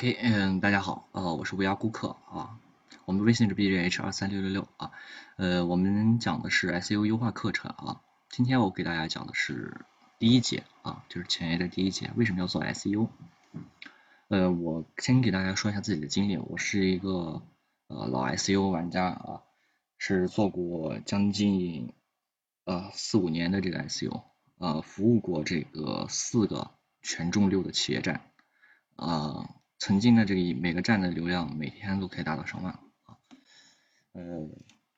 OK，嗯，大家好，呃，我是乌鸦顾客啊，我们微信是 bjh 二三六六六啊，呃，我们讲的是 SEO 优化课程啊，今天我给大家讲的是第一节啊，就是前页的第一节，为什么要做 SEO？呃，我先给大家说一下自己的经历，我是一个呃老 SEO 玩家啊，是做过将近呃四五年的这个 SEO，呃，服务过这个四个权重六的企业站啊。曾经的这个每个站的流量每天都可以达到上万啊，呃，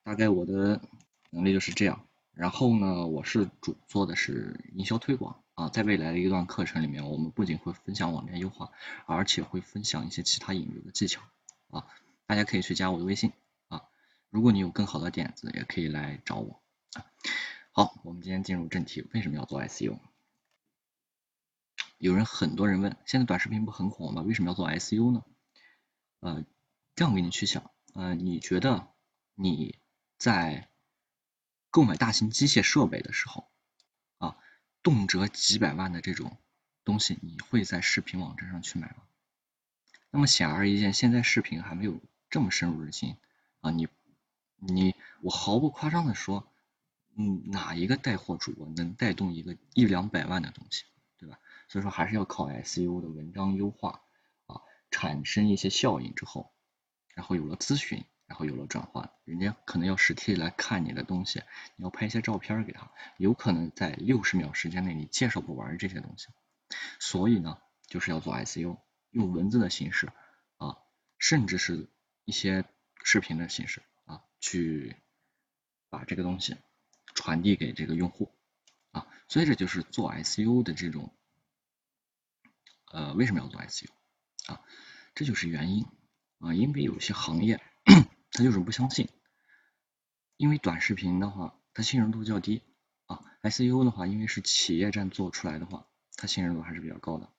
大概我的能力就是这样。然后呢，我是主做的是营销推广啊，在未来的一段课程里面，我们不仅会分享网站优化，而且会分享一些其他引流的技巧啊，大家可以去加我的微信啊，如果你有更好的点子，也可以来找我啊。好，我们今天进入正题，为什么要做 SEO？有人很多人问，现在短视频不很火吗？为什么要做 SU 呢？呃，这样给你去想，呃，你觉得你在购买大型机械设备的时候啊，动辄几百万的这种东西，你会在视频网站上去买吗？那么显而易见，现在视频还没有这么深入人心啊，你你我毫不夸张的说，嗯，哪一个带货主播能带动一个一两百万的东西？所以说还是要靠 SEO 的文章优化啊，产生一些效应之后，然后有了咨询，然后有了转换，人家可能要实体来看你的东西，你要拍一些照片给他，有可能在六十秒时间内你介绍不完这些东西，所以呢，就是要做 SEO，用文字的形式啊，甚至是一些视频的形式啊，去把这个东西传递给这个用户啊，所以这就是做 SEO 的这种。呃，为什么要做 SEO 啊？这就是原因啊，因为有些行业 他就是不相信，因为短视频的话，它信任度较低啊，SEO 的话，因为是企业站做出来的话，它信任度还是比较高的，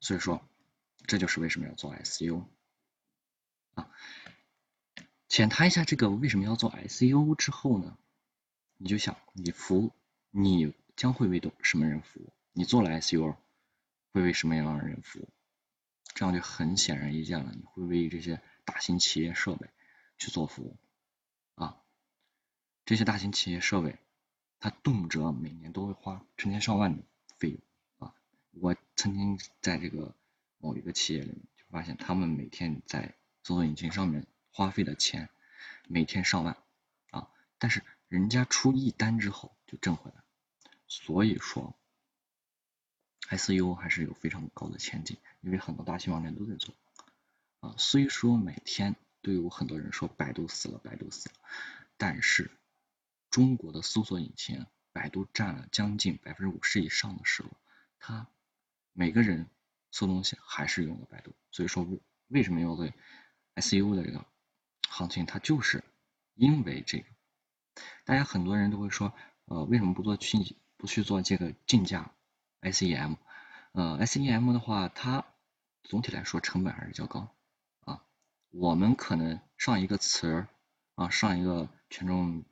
所以说这就是为什么要做 SEO 啊。浅谈一下这个为什么要做 SEO 之后呢，你就想你服你将会为什么人服务？你做了 SEO。会为什么样的人服务？这样就很显而易见了。你会为这些大型企业设备去做服务啊？这些大型企业设备，它动辄每年都会花成千上万的费用啊！我曾经在这个某一个企业里面就发现，他们每天在搜索引擎上面花费的钱每天上万啊，但是人家出一单之后就挣回来，所以说。SEO 还是有非常高的前景，因为很多大型网站都在做啊。虽说每天都有很多人说百度死了，百度死了，但是中国的搜索引擎，百度占了将近百分之五十以上的时候，它每个人搜东西还是用的百度。所以说为什么要对 SEO 的这个行情，它就是因为这个。大家很多人都会说，呃，为什么不做去不去做这个竞价？SEM，呃，SEM 的话，它总体来说成本还是较高啊。我们可能上一个词儿啊，上一个权重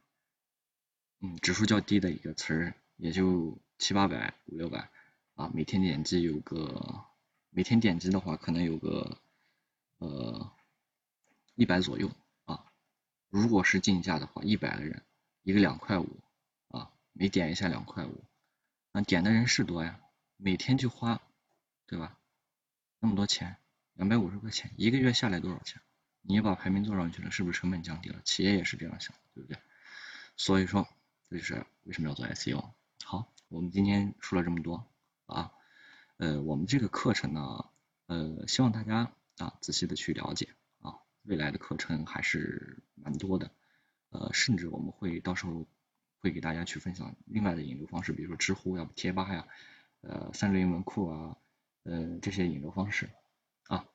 嗯指数较低的一个词儿，也就七八百、五六百啊。每天点击有个，每天点击的话，可能有个呃一百左右啊。如果是竞价的话，一百个人一个两块五啊，每点一下两块五。那，点的人是多呀，每天就花，对吧？那么多钱，两百五十块钱，一个月下来多少钱？你把排名做上去了，是不是成本降低了？企业也是这样想，对不对？所以说，这就是为什么要做 SEO。好，我们今天说了这么多啊，呃，我们这个课程呢，呃，希望大家啊仔细的去了解啊，未来的课程还是蛮多的，呃，甚至我们会到时候。会给大家去分享另外的引流方式，比如说知乎呀、贴吧呀、呃三六零文库啊，呃这些引流方式啊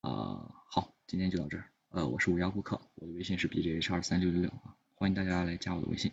啊好，今天就到这儿，呃我是乌鸦顾客，我的微信是 b j h 二三六六六啊，欢迎大家来加我的微信。